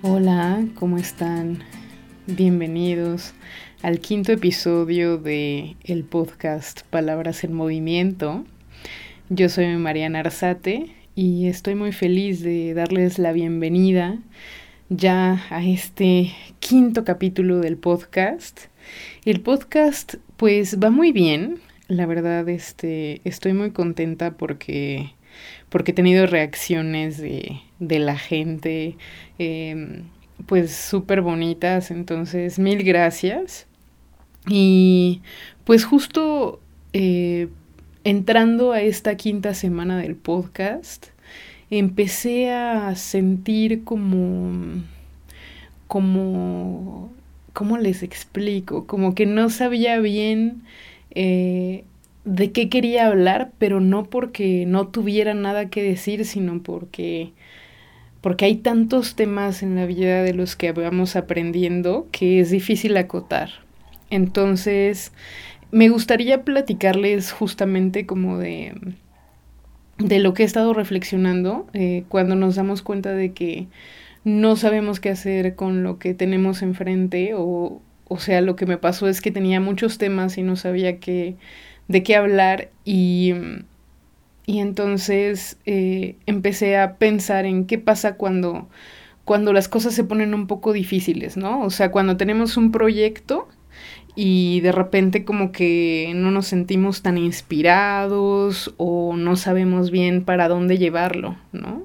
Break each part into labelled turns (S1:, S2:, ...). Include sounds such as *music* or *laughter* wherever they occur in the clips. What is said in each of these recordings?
S1: Hola, ¿cómo están? Bienvenidos al quinto episodio de el podcast Palabras en Movimiento. Yo soy Mariana Arzate y estoy muy feliz de darles la bienvenida ya a este quinto capítulo del podcast. El podcast pues va muy bien, la verdad este estoy muy contenta porque porque he tenido reacciones de, de la gente em, pues súper bonitas, entonces mil gracias. Y pues justo eh, entrando a esta quinta semana del podcast, empecé a sentir como, como, ¿cómo les explico? Como que no sabía bien eh, de qué quería hablar, pero no porque no tuviera nada que decir, sino porque porque hay tantos temas en la vida de los que vamos aprendiendo que es difícil acotar. Entonces, me gustaría platicarles justamente como de, de lo que he estado reflexionando eh, cuando nos damos cuenta de que no sabemos qué hacer con lo que tenemos enfrente o, o sea, lo que me pasó es que tenía muchos temas y no sabía qué, de qué hablar y, y entonces eh, empecé a pensar en qué pasa cuando, cuando las cosas se ponen un poco difíciles, ¿no? O sea, cuando tenemos un proyecto y de repente como que no nos sentimos tan inspirados o no sabemos bien para dónde llevarlo, ¿no?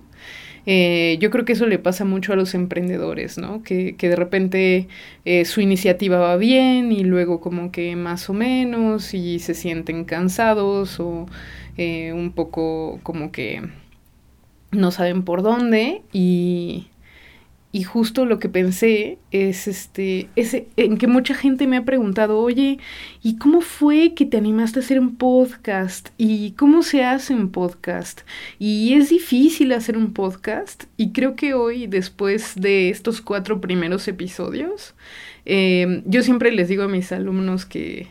S1: Eh, yo creo que eso le pasa mucho a los emprendedores, ¿no? Que, que de repente eh, su iniciativa va bien y luego como que más o menos y se sienten cansados o eh, un poco como que no saben por dónde y y justo lo que pensé es este, ese, en que mucha gente me ha preguntado, oye, ¿y cómo fue que te animaste a hacer un podcast? ¿Y cómo se hace un podcast? Y es difícil hacer un podcast. Y creo que hoy, después de estos cuatro primeros episodios, eh, yo siempre les digo a mis alumnos que,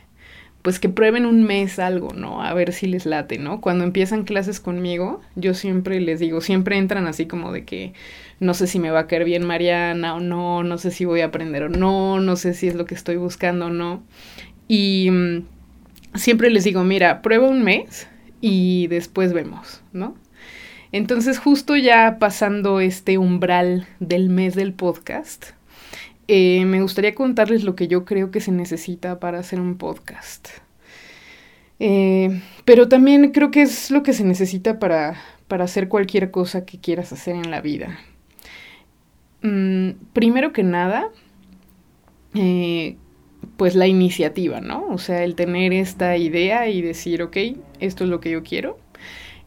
S1: pues que prueben un mes algo, ¿no? A ver si les late, ¿no? Cuando empiezan clases conmigo, yo siempre les digo, siempre entran así como de que no sé si me va a caer bien Mariana o no, no sé si voy a aprender o no, no sé si es lo que estoy buscando o no. Y mm, siempre les digo, mira, prueba un mes y después vemos, ¿no? Entonces justo ya pasando este umbral del mes del podcast, eh, me gustaría contarles lo que yo creo que se necesita para hacer un podcast. Eh, pero también creo que es lo que se necesita para, para hacer cualquier cosa que quieras hacer en la vida. Mm, primero que nada, eh, pues la iniciativa, ¿no? O sea, el tener esta idea y decir, ok, esto es lo que yo quiero.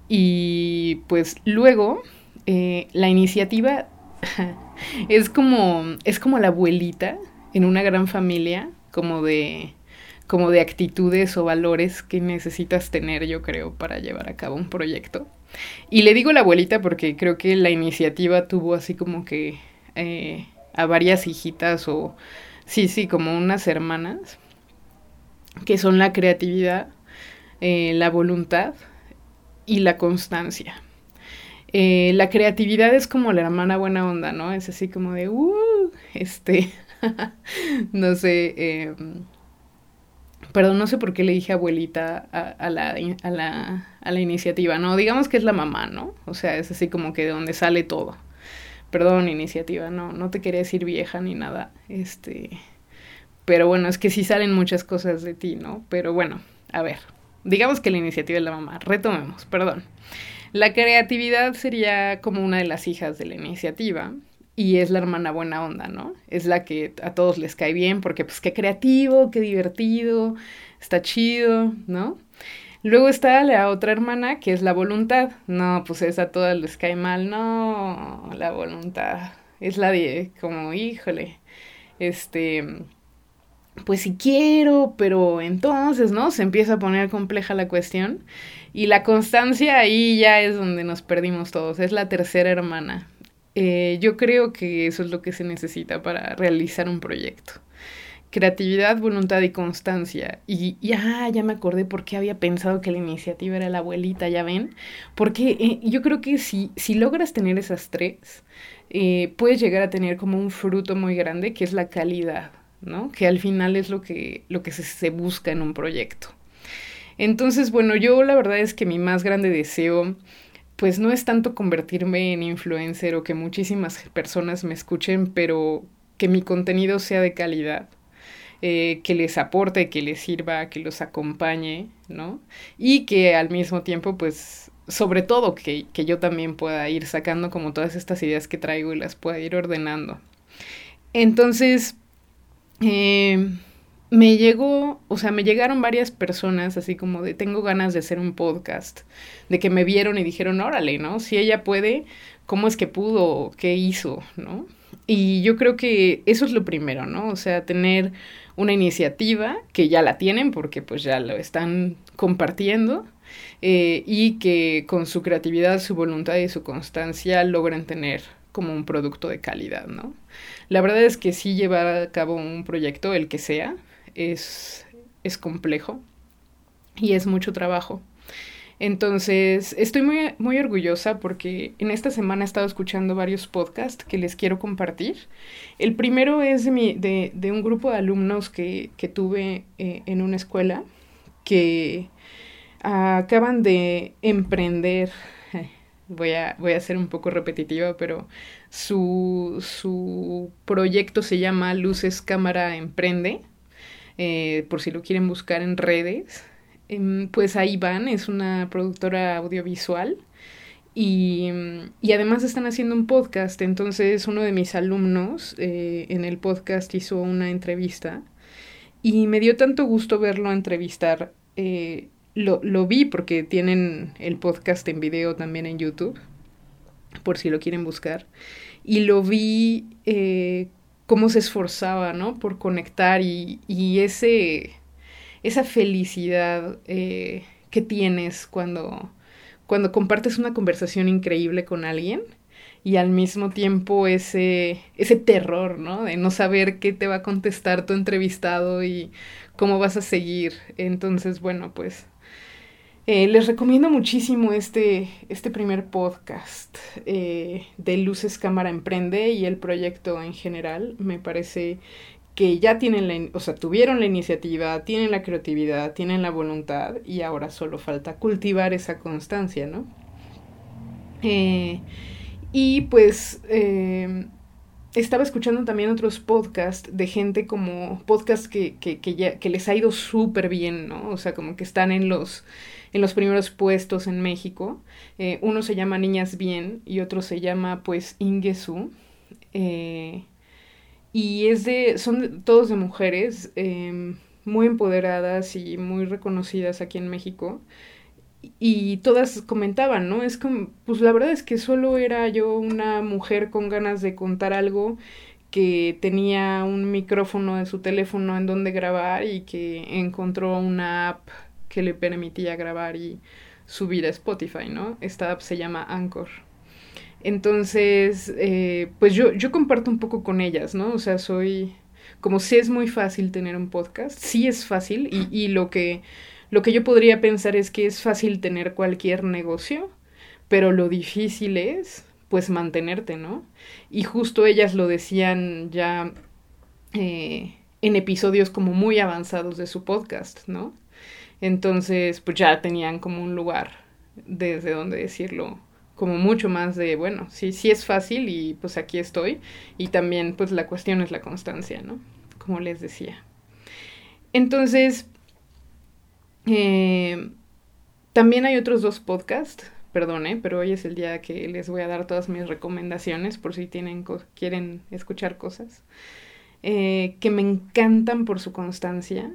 S1: Y pues luego, la iniciativa *laughs* es como, es como la abuelita en una gran familia, como de, como de actitudes o valores que necesitas tener, yo creo, para llevar a cabo un proyecto. Y le digo la abuelita porque creo que la iniciativa tuvo así como que eh, a varias hijitas o, sí, sí, como unas hermanas, que son la creatividad, eh, la voluntad y la constancia. Eh, la creatividad es como la hermana buena onda, ¿no? Es así como de, uh, este, *laughs* no sé, eh, perdón, no sé por qué le dije abuelita a, a, la, a, la, a la iniciativa, ¿no? Digamos que es la mamá, ¿no? O sea, es así como que de donde sale todo. Perdón, iniciativa, no, no te quería decir vieja ni nada. Este. Pero bueno, es que sí salen muchas cosas de ti, ¿no? Pero bueno, a ver. Digamos que la iniciativa es la mamá. Retomemos, perdón. La creatividad sería como una de las hijas de la iniciativa y es la hermana buena onda, ¿no? Es la que a todos les cae bien porque pues qué creativo, qué divertido, está chido, ¿no? Luego está la otra hermana, que es la voluntad. No, pues esa a todas les cae mal. No, la voluntad. Es la de, como, híjole, este, pues si quiero, pero entonces, ¿no? Se empieza a poner compleja la cuestión. Y la constancia ahí ya es donde nos perdimos todos. Es la tercera hermana. Eh, yo creo que eso es lo que se necesita para realizar un proyecto creatividad, voluntad y constancia. Y ya, ya me acordé por qué había pensado que la iniciativa era la abuelita, ya ven. Porque eh, yo creo que si, si logras tener esas tres, eh, puedes llegar a tener como un fruto muy grande que es la calidad, Que al final es lo que, lo que se, se busca en un proyecto. Entonces, bueno, yo la verdad es que mi más grande deseo pues no es tanto convertirme en influencer o que muchísimas personas me escuchen, pero que mi contenido sea de calidad. Eh, que les aporte, que les sirva, que los acompañe, ¿no? Y que al mismo tiempo, pues, sobre todo que, que yo también pueda ir sacando como todas estas ideas que traigo y las pueda ir ordenando. Entonces, eh, me llegó, o sea, me llegaron varias personas así como de tengo ganas de hacer un podcast, de que me vieron y dijeron, órale, ¿no? Si ella puede, ¿cómo es que pudo? ¿Qué hizo? ¿No? Y yo creo que eso es lo primero, ¿no? O sea, tener una iniciativa que ya la tienen porque pues ya lo están compartiendo eh, y que con su creatividad, su voluntad y su constancia logren tener como un producto de calidad, ¿no? La verdad es que sí llevar a cabo un proyecto, el que sea, es, es complejo y es mucho trabajo. Entonces, estoy muy, muy orgullosa porque en esta semana he estado escuchando varios podcasts que les quiero compartir. El primero es de, mi, de, de un grupo de alumnos que, que tuve eh, en una escuela que acaban de emprender. Voy a, voy a ser un poco repetitiva, pero su, su proyecto se llama Luces Cámara Emprende, eh, por si lo quieren buscar en redes. Em, pues ahí van, es una productora audiovisual y, y, además están haciendo un podcast. Entonces uno de mis alumnos eh, en el podcast hizo una entrevista y me dio tanto gusto verlo entrevistar. Eh, lo, lo vi porque tienen el podcast en video también en YouTube, por si lo quieren buscar. Y lo vi eh, cómo se esforzaba, ¿no? Por conectar y, y ese esa felicidad eh, que tienes cuando, cuando compartes una conversación increíble con alguien y al mismo tiempo ese, ese terror, ¿no? De no saber qué te va a contestar tu entrevistado y cómo vas a seguir. Entonces, bueno, pues eh, les recomiendo muchísimo este, este primer podcast eh, de Luces Cámara Emprende y el proyecto en general. Me parece que ya tienen la, o sea, tuvieron la iniciativa, tienen la creatividad, tienen la voluntad y ahora solo falta cultivar esa constancia, ¿no? Eh, y pues eh, estaba escuchando también otros podcasts de gente como podcasts que, que, que, ya, que les ha ido súper bien, ¿no? O sea, como que están en los, en los primeros puestos en México. Eh, uno se llama Niñas Bien y otro se llama pues Ingesu. Eh, y es de, son todos de mujeres em, muy empoderadas y muy reconocidas aquí en México. Y todas comentaban, ¿no? Es como, pues la verdad es que solo era yo una mujer con ganas de contar algo que tenía un micrófono de su teléfono en donde grabar y que encontró una app que le permitía grabar y subir a Spotify, ¿no? Esta app se llama Anchor. Entonces, eh, pues yo, yo comparto un poco con ellas, ¿no? O sea, soy, como si es muy fácil tener un podcast, sí es fácil y, y lo, que, lo que yo podría pensar es que es fácil tener cualquier negocio, pero lo difícil es, pues, mantenerte, ¿no? Y justo ellas lo decían ya eh, en episodios como muy avanzados de su podcast, ¿no? Entonces, pues ya tenían como un lugar desde donde decirlo como mucho más de, bueno, sí, sí es fácil y pues aquí estoy. Y también pues la cuestión es la constancia, ¿no? Como les decía. Entonces, eh, también hay otros dos podcasts, perdone, pero hoy es el día que les voy a dar todas mis recomendaciones por si tienen quieren escuchar cosas, eh, que me encantan por su constancia.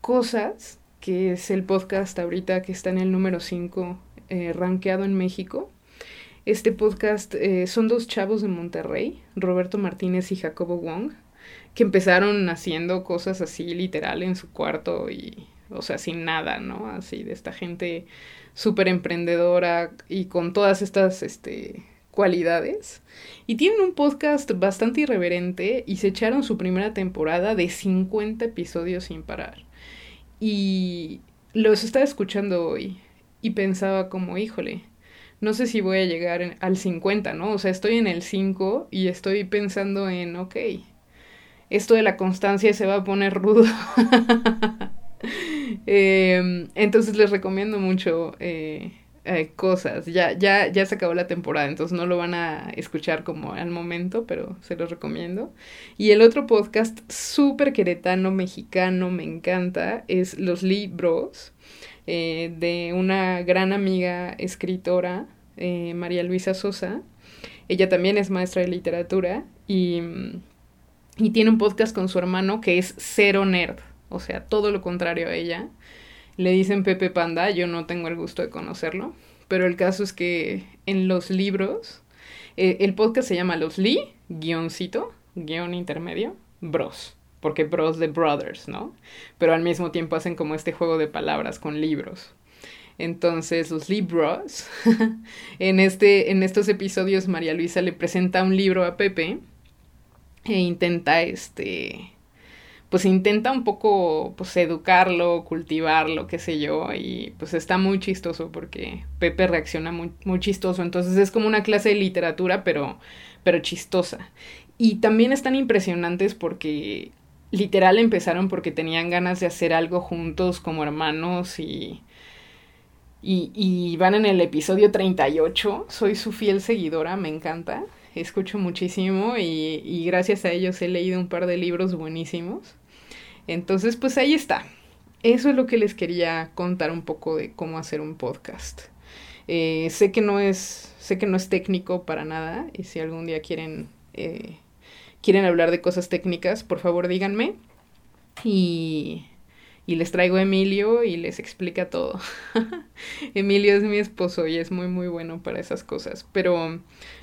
S1: Cosas, que es el podcast ahorita que está en el número 5 eh, rankeado en México. Este podcast eh, son dos chavos de Monterrey, Roberto Martínez y Jacobo Wong, que empezaron haciendo cosas así literal en su cuarto y, o sea, sin nada, ¿no? Así de esta gente súper emprendedora y con todas estas, este, cualidades. Y tienen un podcast bastante irreverente y se echaron su primera temporada de 50 episodios sin parar. Y los estaba escuchando hoy y pensaba como, híjole, no sé si voy a llegar al 50, ¿no? O sea, estoy en el 5 y estoy pensando en, ok, esto de la constancia se va a poner rudo. *laughs* Em, entonces les recomiendo mucho eh, eh, cosas. Ya, ya, ya se acabó la temporada, entonces no lo van a escuchar como al momento, pero se los recomiendo. Y el otro podcast súper queretano, mexicano, me encanta, es Los Libros, eh, de una gran amiga escritora, María Luisa Sosa. Ella también es maestra de literatura y, y tiene un podcast con su hermano que es cero nerd, o sea, todo lo contrario a ella. Le dicen Pepe Panda, yo no tengo el gusto de conocerlo, pero el caso es que en los libros, eh, el podcast se llama Los Lee, guioncito, guion intermedio, Bros, porque Bros de Brothers, ¿no? Pero al mismo tiempo hacen como este juego de palabras con libros. Entonces, los libros, *laughs* en, este, en estos episodios María Luisa le presenta un libro a Pepe e intenta este pues intenta un poco pues educarlo, cultivarlo, qué sé yo, y pues está muy chistoso porque Pepe reacciona muy, muy chistoso, entonces es como una clase de literatura pero, pero chistosa. Y también están impresionantes porque literal empezaron porque tenían ganas de hacer algo juntos como hermanos y, y, y van en el episodio 38, soy su fiel seguidora, me encanta escucho muchísimo y, gracias a ellos he leído un par de libros buenísimos. Entonces, pues ahí está. Eso es lo que les quería contar un poco de cómo hacer un podcast. Eh, sé que no es, sé que no es técnico para nada, y si algún día quieren, eh, quieren hablar de cosas técnicas, por favor díganme. Y, y les traigo a Emilio y les explica todo. *laughs* Emilio es mi esposo y es muy muy bueno para esas cosas. Pero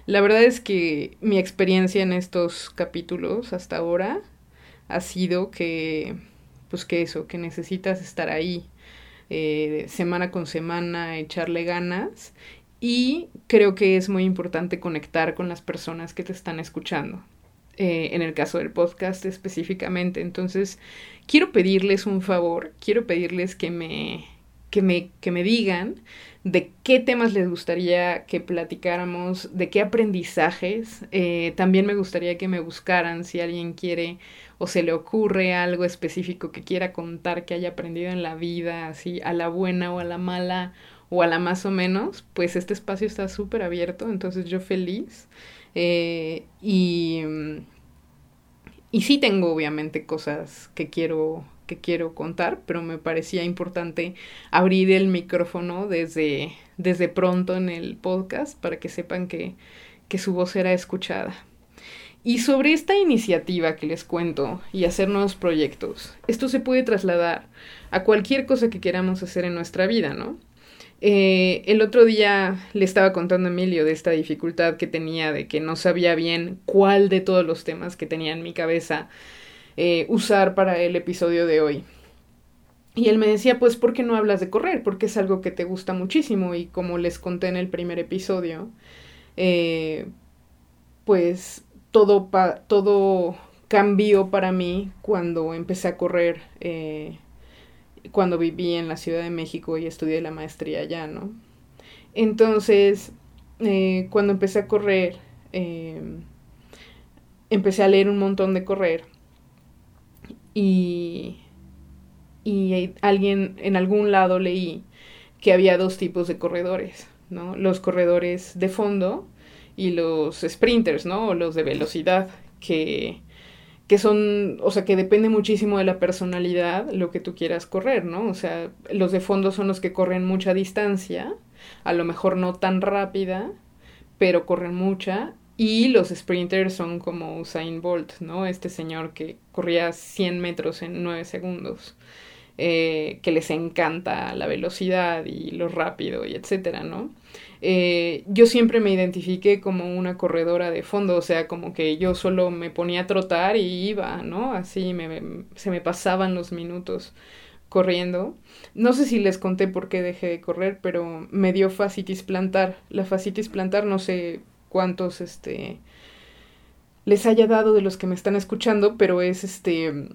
S1: la verdad es que mi experiencia en estos capítulos hasta ahora ha sido que, pues que eso, que necesitas estar ahí eh, semana con semana, echarle ganas y creo que es muy importante conectar con las personas que te están escuchando. Eh, en el caso del podcast específicamente. Entonces, quiero pedirles un favor, quiero pedirles que me, que me, que me digan de qué temas les gustaría que platicáramos, de qué aprendizajes. Eh, también me gustaría que me buscaran si alguien quiere o se le ocurre algo específico que quiera contar que haya aprendido en la vida, así a la buena o a la mala o a la más o menos, pues este espacio está súper abierto, entonces yo feliz. Eh, y, y sí tengo obviamente cosas que quiero que quiero contar, pero me parecía importante abrir el micrófono desde, desde pronto en el podcast para que sepan que, que su voz era escuchada. Y sobre esta iniciativa que les cuento y hacer nuevos proyectos, esto se puede trasladar a cualquier cosa que queramos hacer en nuestra vida, ¿no? Eh, el otro día le estaba contando a Emilio de esta dificultad que tenía, de que no sabía bien cuál de todos los temas que tenía en mi cabeza eh, usar para el episodio de hoy. Y él me decía, pues, ¿por qué no hablas de correr? Porque es algo que te gusta muchísimo y como les conté en el primer episodio, eh, pues todo, todo cambió para mí cuando empecé a correr, cuando viví en la Ciudad de México y estudié la maestría allá, ¿no? Entonces, eh, cuando empecé a correr, eh, empecé a leer un montón de correr y, y alguien en algún lado leí que había dos tipos de corredores, ¿no? Los corredores de fondo, y los sprinters, ¿no? O los de velocidad, que, que son, o sea, que depende muchísimo de la personalidad lo que tú quieras correr, ¿no? O sea, los de fondo son los que corren mucha distancia, a lo mejor no tan rápida, pero corren mucha. Y los sprinters son como Usain Bolt, ¿no? Este señor que corría 100 metros en 9 segundos, eh, que les encanta la velocidad y lo rápido y etcétera, ¿no? Eh, yo siempre me identifiqué como una corredora de fondo, o sea, como que yo solo me ponía a trotar y iba, ¿no? Así me, se me pasaban los minutos corriendo. No sé si les conté por qué dejé de correr, pero me dio fascitis plantar. La fascitis plantar no sé cuántos, este, les haya dado de los que me están escuchando, pero es, este,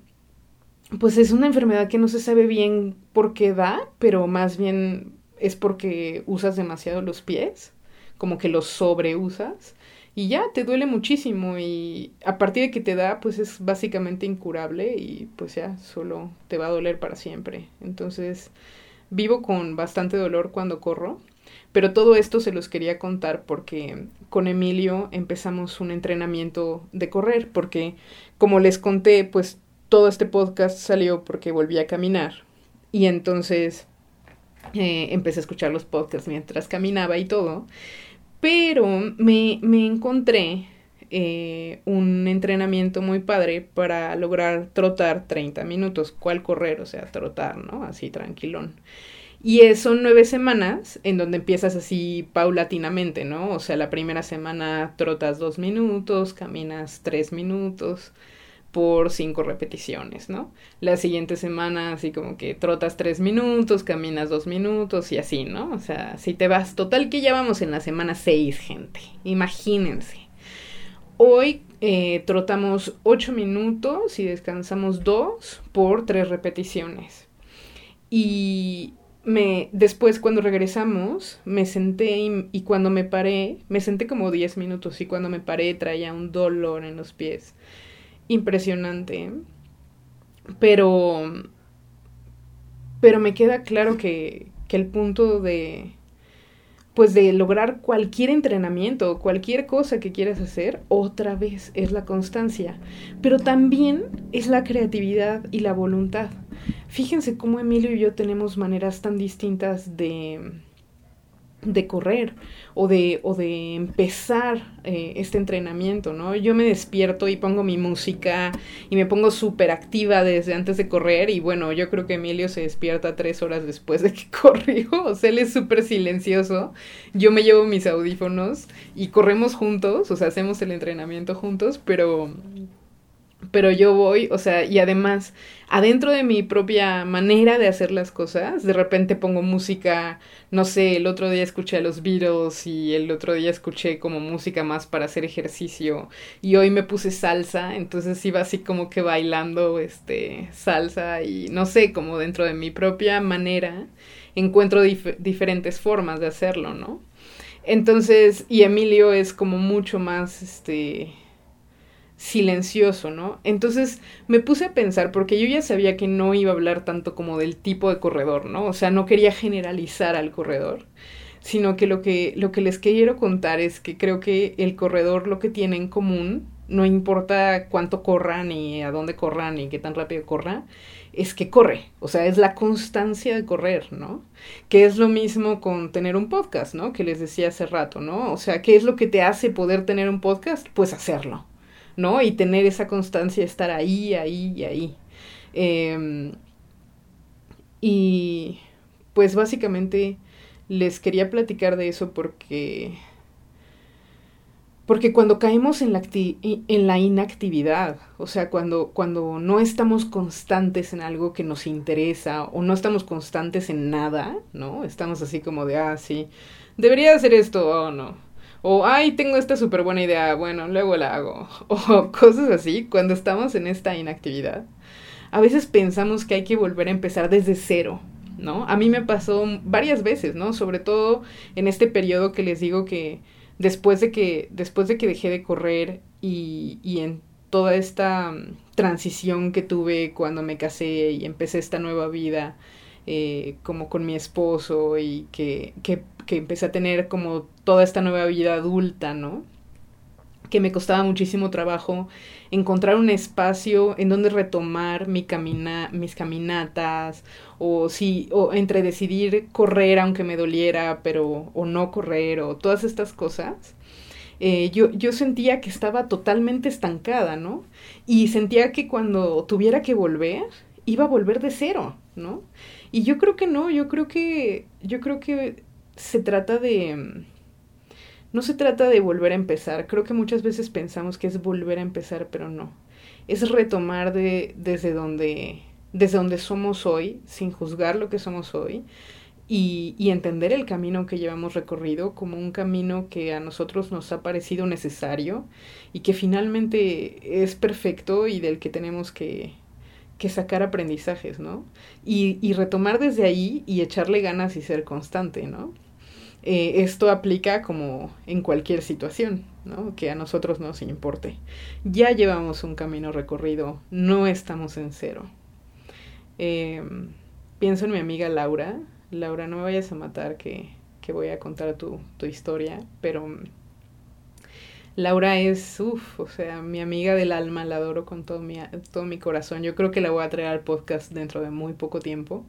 S1: pues es una enfermedad que no se sabe bien por qué da, pero más bien es porque usas demasiado los pies, como que los sobreusas y ya te duele muchísimo y a partir de que te da pues es básicamente incurable y pues ya solo te va a doler para siempre. Entonces vivo con bastante dolor cuando corro, pero todo esto se los quería contar porque con Emilio empezamos un entrenamiento de correr porque como les conté pues todo este podcast salió porque volví a caminar y entonces eh, empecé a escuchar los podcasts mientras caminaba y todo pero me, me encontré eh, un entrenamiento muy padre para lograr trotar 30 minutos. ¿Cuál correr? O sea, trotar, ¿no? Así tranquilón. Y son nueve semanas en donde empiezas así paulatinamente, ¿no? O sea, la primera semana trotas dos minutos, caminas tres minutos, por cinco repeticiones, ¿no? La siguiente semana así como que trotas tres minutos, caminas dos minutos y así, ¿no? O sea, si te vas, total que ya vamos en la semana seis, gente, imagínense. Hoy eh, trotamos ocho minutos y descansamos dos por tres repeticiones. Y me, después cuando regresamos, me senté y, y cuando me paré, me senté como diez minutos y cuando me paré traía un dolor en los pies impresionante. Pero. Pero me queda claro que, que el punto de. Pues de lograr cualquier entrenamiento, cualquier cosa que quieras hacer, otra vez es la constancia. Pero también es la creatividad y la voluntad. Fíjense cómo Emilio y yo tenemos maneras tan distintas de de correr o de, o de empezar eh, este entrenamiento, ¿no? Yo me despierto y pongo mi música y me pongo súper activa desde antes de correr y bueno, yo creo que Emilio se despierta tres horas después de que *laughs* corrió, o sea, él es súper silencioso, yo me llevo mis audífonos y corremos juntos, o sea, hacemos el entrenamiento juntos, pero pero yo voy, o sea, y además, adentro de mi propia manera de hacer las cosas, de repente pongo música, no sé, el otro día escuché a los Beatles y el otro día escuché como música más para hacer ejercicio y hoy me puse salsa, entonces iba así como que bailando este salsa y no sé, como dentro de mi propia manera encuentro diferentes formas de hacerlo, ¿no? Entonces, y Emilio es como mucho más este silencioso, ¿no? Entonces me puse a pensar, porque yo ya sabía que no iba a hablar tanto como del tipo de corredor, ¿no? O sea, no quería generalizar al corredor, sino que lo que, lo que les quiero contar es que creo que el corredor lo que tiene en común, no importa cuánto corra, ni a dónde corra, ni qué tan rápido corra, es que corre, o sea, es la constancia de correr, ¿no? Que es lo mismo con tener un podcast, ¿no? Que les decía hace rato, ¿no? O sea, ¿qué es lo que te hace poder tener un podcast? Pues hacerlo. ¿No? Y tener esa constancia, estar ahí, ahí y ahí. Em, y pues básicamente les quería platicar de eso porque porque cuando caemos en la, en la inactividad, o sea, cuando, cuando no estamos constantes en algo que nos interesa o no estamos constantes en nada, ¿no? Estamos así como de, ah, sí, debería hacer esto o no o, ay, tengo esta súper buena idea, bueno, luego la hago. *laughs* O cosas así, cuando estamos en esta inactividad. A veces pensamos que hay que volver a empezar desde cero, ¿no? A mí me pasó varias veces, ¿no? Sobre todo en este periodo que les digo que después de que, después de que dejé de correr y, y en toda esta mm, transición que tuve cuando me casé y empecé esta nueva vida eh, como con mi esposo y que, que, que empecé a tener como toda esta nueva vida adulta, ¿no? que me costaba muchísimo trabajo encontrar un espacio en donde retomar mi camina, mis caminatas o si o entre decidir correr aunque me doliera pero o no correr o todas estas cosas eh, yo, yo sentía que estaba totalmente estancada no y sentía que cuando tuviera que volver iba a volver de cero no y yo creo que no, yo creo que, yo creo que se trata de, no se trata de volver a empezar. Creo que muchas veces pensamos que es volver a empezar, pero no. Es retomar de, desde donde, desde donde somos hoy, sin juzgar lo que somos hoy, y, y, entender el camino que llevamos recorrido como un camino que a nosotros nos ha parecido necesario y que finalmente es perfecto y del que tenemos que, que sacar aprendizajes, ¿no? Y, y, retomar desde ahí y echarle ganas y ser constante, ¿no? Eh, esto aplica como en cualquier situación, ¿no? Que a nosotros nos importe. Ya llevamos un camino recorrido, no estamos en cero. Eh, pienso en mi amiga Laura, Laura, no me vayas a matar que, que voy a contar tu, tu, historia, pero Laura es, uff, o sea, mi amiga del alma, la adoro con todo mi, todo mi corazón. Yo creo que la voy a traer al podcast dentro de muy poco tiempo.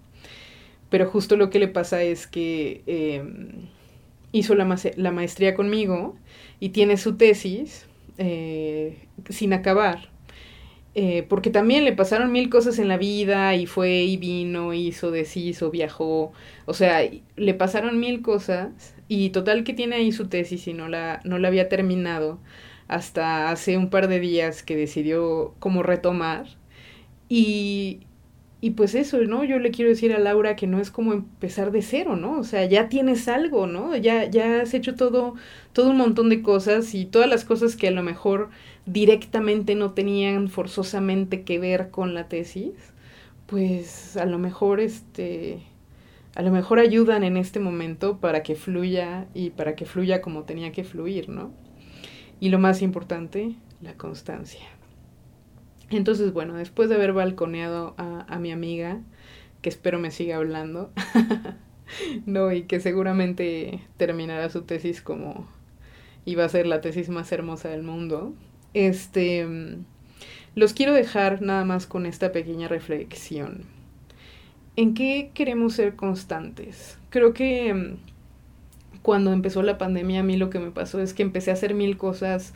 S1: Pero justo lo que le pasa es que eh, hizo la, la, maestría conmigo y tiene su tesis eh, sin acabar. Eh, porque también le pasaron mil cosas en la vida y fue y vino, hizo, deshizo, viajó, o sea, le pasaron mil cosas y total que tiene ahí su tesis y no la, no la había terminado hasta hace un par de días que decidió como retomar y, y pues eso, ¿no? Yo le quiero decir a Laura que no es como empezar de cero, ¿no? O sea, ya tienes algo, ¿no? Ya, ya has hecho todo, todo un montón de cosas y todas las cosas que a lo mejor directamente no tenían forzosamente que ver con la tesis, pues a lo mejor este a lo mejor ayudan en este momento para que fluya y para que fluya como tenía que fluir, ¿no? Y lo más importante, la constancia. Entonces, bueno, después de haber balconeado a, a mi amiga, que espero me siga hablando, *laughs* no, y que seguramente terminará su tesis como iba a ser la tesis más hermosa del mundo, este, los quiero dejar nada más con esta pequeña reflexión. ¿En qué queremos ser constantes? Creo que cuando empezó la pandemia a mí lo que me pasó es que empecé a hacer mil cosas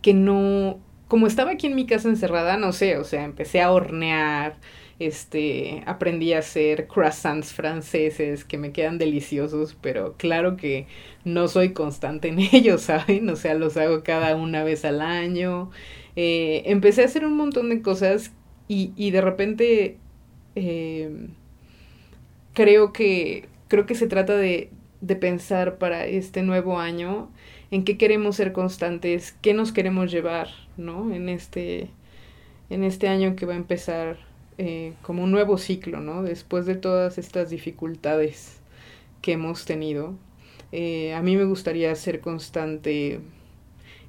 S1: que no como estaba aquí en mi casa encerrada, no sé, o sea, empecé a hornear, este, aprendí a hacer croissants franceses que me quedan deliciosos, pero claro que no soy constante en *laughs* ellos, ¿saben? O sea, los hago cada una vez al año. Eh, empecé a hacer un montón de cosas y, y de repente eh, creo que creo que se trata de, de pensar para este nuevo año en qué queremos ser constantes, qué nos queremos llevar, ¿no? En este, en este año que va a empezar eh, como un nuevo ciclo, ¿no? Después de todas estas dificultades que hemos tenido. Eh, a mí me gustaría ser constante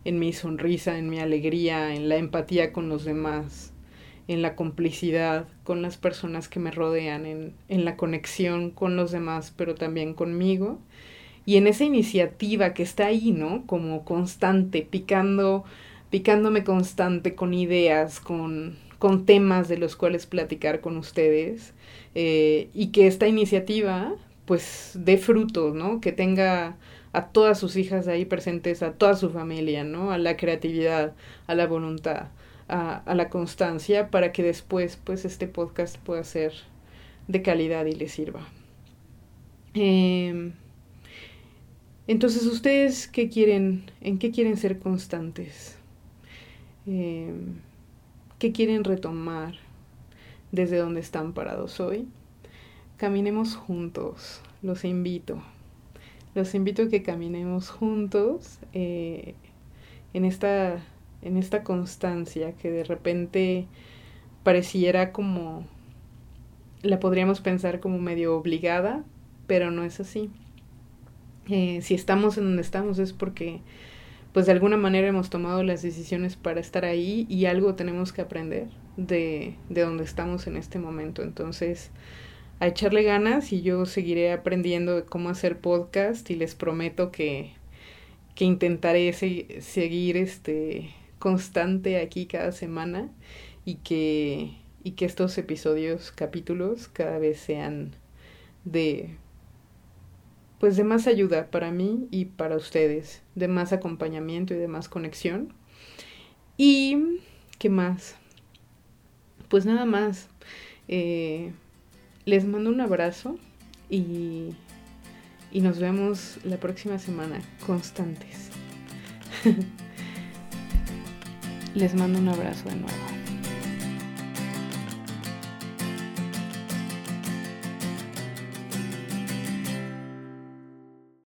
S1: en mi sonrisa, en mi alegría, en la empatía con los demás, en la complicidad con las personas que me rodean, en, en la conexión con los demás, pero también conmigo y en esa iniciativa que está ahí, ¿no? Como constante, picando, picándome constante con ideas, con, con temas de los cuales platicar con ustedes eh, y que esta iniciativa pues dé frutos, ¿no? Que tenga a todas sus hijas ahí presentes, a toda su familia, ¿no? A la creatividad, a la voluntad, a, la constancia para que después pues este podcast pueda ser de calidad y le sirva. Eh, entonces, ¿ustedes qué quieren, en qué quieren ser constantes? Eh, ¿Qué quieren retomar desde donde están parados hoy? Caminemos juntos, los invito. Los invito a que caminemos juntos eh, en, esta, en esta constancia que de repente pareciera como, la podríamos pensar como medio obligada, pero no es así eh, si estamos en donde estamos es porque pues de alguna manera hemos tomado las decisiones para estar ahí y algo tenemos que aprender de, de donde estamos en este momento. Entonces, a echarle ganas y yo seguiré aprendiendo cómo hacer podcast y les prometo que, que intentaré seguir este constante aquí cada semana y que, y que estos episodios, capítulos, cada vez sean de pues de más ayuda para mí y para ustedes, de más acompañamiento y de más conexión. Y, ¿qué más? Pues nada más. Eh, les mando un abrazo y, y nos vemos la próxima semana, constantes. *laughs* les mando un abrazo de nuevo.